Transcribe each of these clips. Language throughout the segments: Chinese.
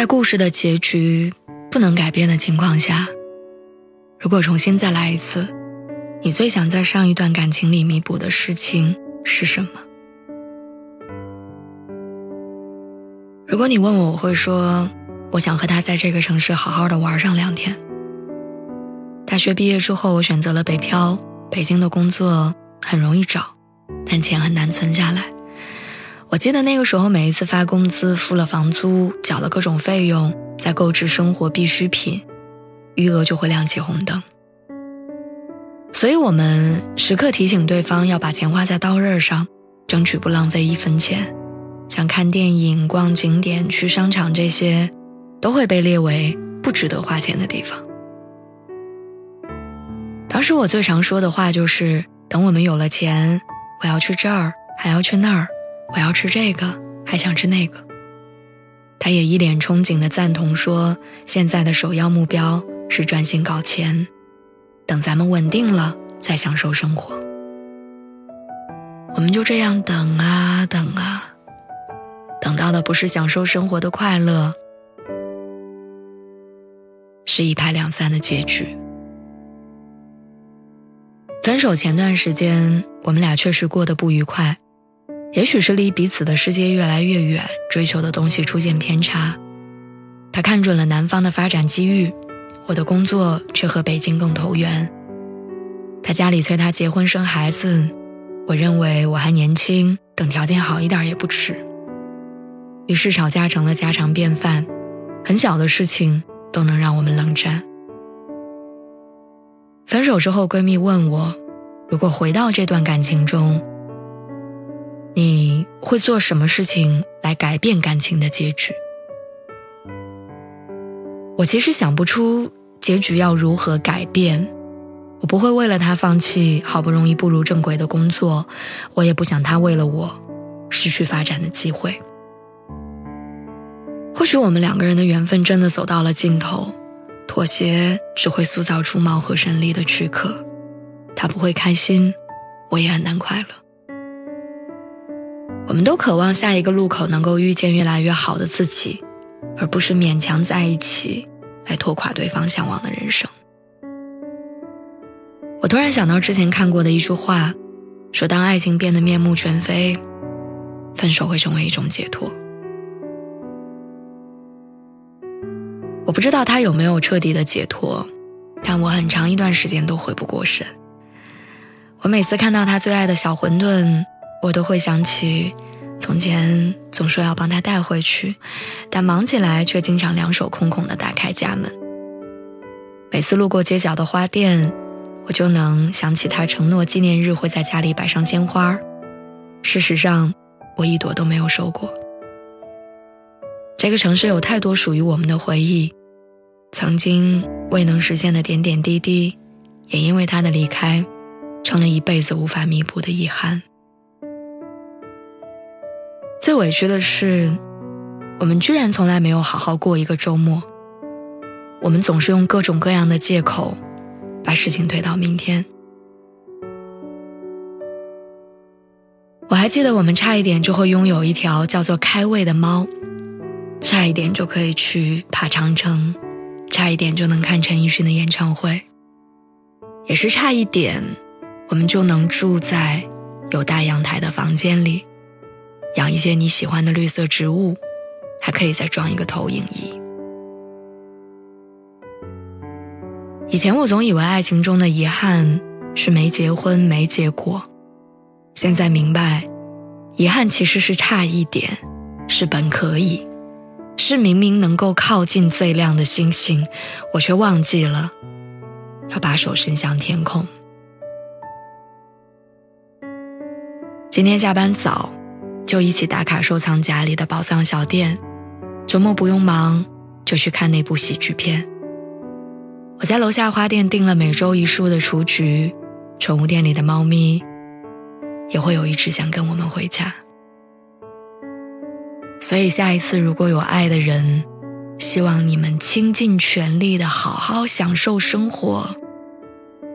在故事的结局不能改变的情况下，如果重新再来一次，你最想在上一段感情里弥补的事情是什么？如果你问我，我会说，我想和他在这个城市好好的玩上两天。大学毕业之后，我选择了北漂，北京的工作很容易找，但钱很难存下来。我记得那个时候，每一次发工资、付了房租、缴了各种费用，在购置生活必需品，余额就会亮起红灯。所以，我们时刻提醒对方要把钱花在刀刃上，争取不浪费一分钱。像看电影、逛景点、去商场这些，都会被列为不值得花钱的地方。当时我最常说的话就是：“等我们有了钱，我要去这儿，还要去那儿。”我要吃这个，还想吃那个。他也一脸憧憬的赞同说：“现在的首要目标是专心搞钱，等咱们稳定了再享受生活。”我们就这样等啊等啊，等到的不是享受生活的快乐，是一拍两散的结局。分手前段时间，我们俩确实过得不愉快。也许是离彼此的世界越来越远，追求的东西出现偏差。他看准了南方的发展机遇，我的工作却和北京更投缘。他家里催他结婚生孩子，我认为我还年轻，等条件好一点也不迟。于是吵架成了家常便饭，很小的事情都能让我们冷战。分手之后，闺蜜问我，如果回到这段感情中。你会做什么事情来改变感情的结局？我其实想不出结局要如何改变。我不会为了他放弃好不容易步入正轨的工作，我也不想他为了我失去发展的机会。或许我们两个人的缘分真的走到了尽头，妥协只会塑造出貌合神离的躯壳。他不会开心，我也很难快乐。我们都渴望下一个路口能够遇见越来越好的自己，而不是勉强在一起来拖垮对方向往的人生。我突然想到之前看过的一句话，说当爱情变得面目全非，分手会成为一种解脱。我不知道他有没有彻底的解脱，但我很长一段时间都回不过神。我每次看到他最爱的小馄饨。我都会想起，从前总说要帮他带回去，但忙起来却经常两手空空的打开家门。每次路过街角的花店，我就能想起他承诺纪念日会在家里摆上鲜花。事实上，我一朵都没有收过。这个城市有太多属于我们的回忆，曾经未能实现的点点滴滴，也因为他的离开，成了一辈子无法弥补的遗憾。最委屈的是，我们居然从来没有好好过一个周末。我们总是用各种各样的借口，把事情推到明天。我还记得，我们差一点就会拥有一条叫做开胃的猫，差一点就可以去爬长城，差一点就能看陈奕迅的演唱会，也是差一点，我们就能住在有大阳台的房间里。养一些你喜欢的绿色植物，还可以再装一个投影仪。以前我总以为爱情中的遗憾是没结婚没结果，现在明白，遗憾其实是差一点，是本可以，是明明能够靠近最亮的星星，我却忘记了要把手伸向天空。今天下班早。就一起打卡收藏夹里的宝藏小店，周末不用忙就去看那部喜剧片。我在楼下花店订了每周一束的雏菊，宠物店里的猫咪也会有一只想跟我们回家。所以下一次如果有爱的人，希望你们倾尽全力的好好享受生活，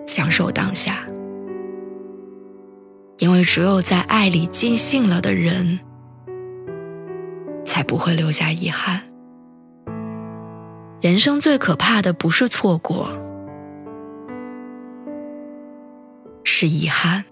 享受当下。因为只有在爱里尽兴了的人，才不会留下遗憾。人生最可怕的不是错过，是遗憾。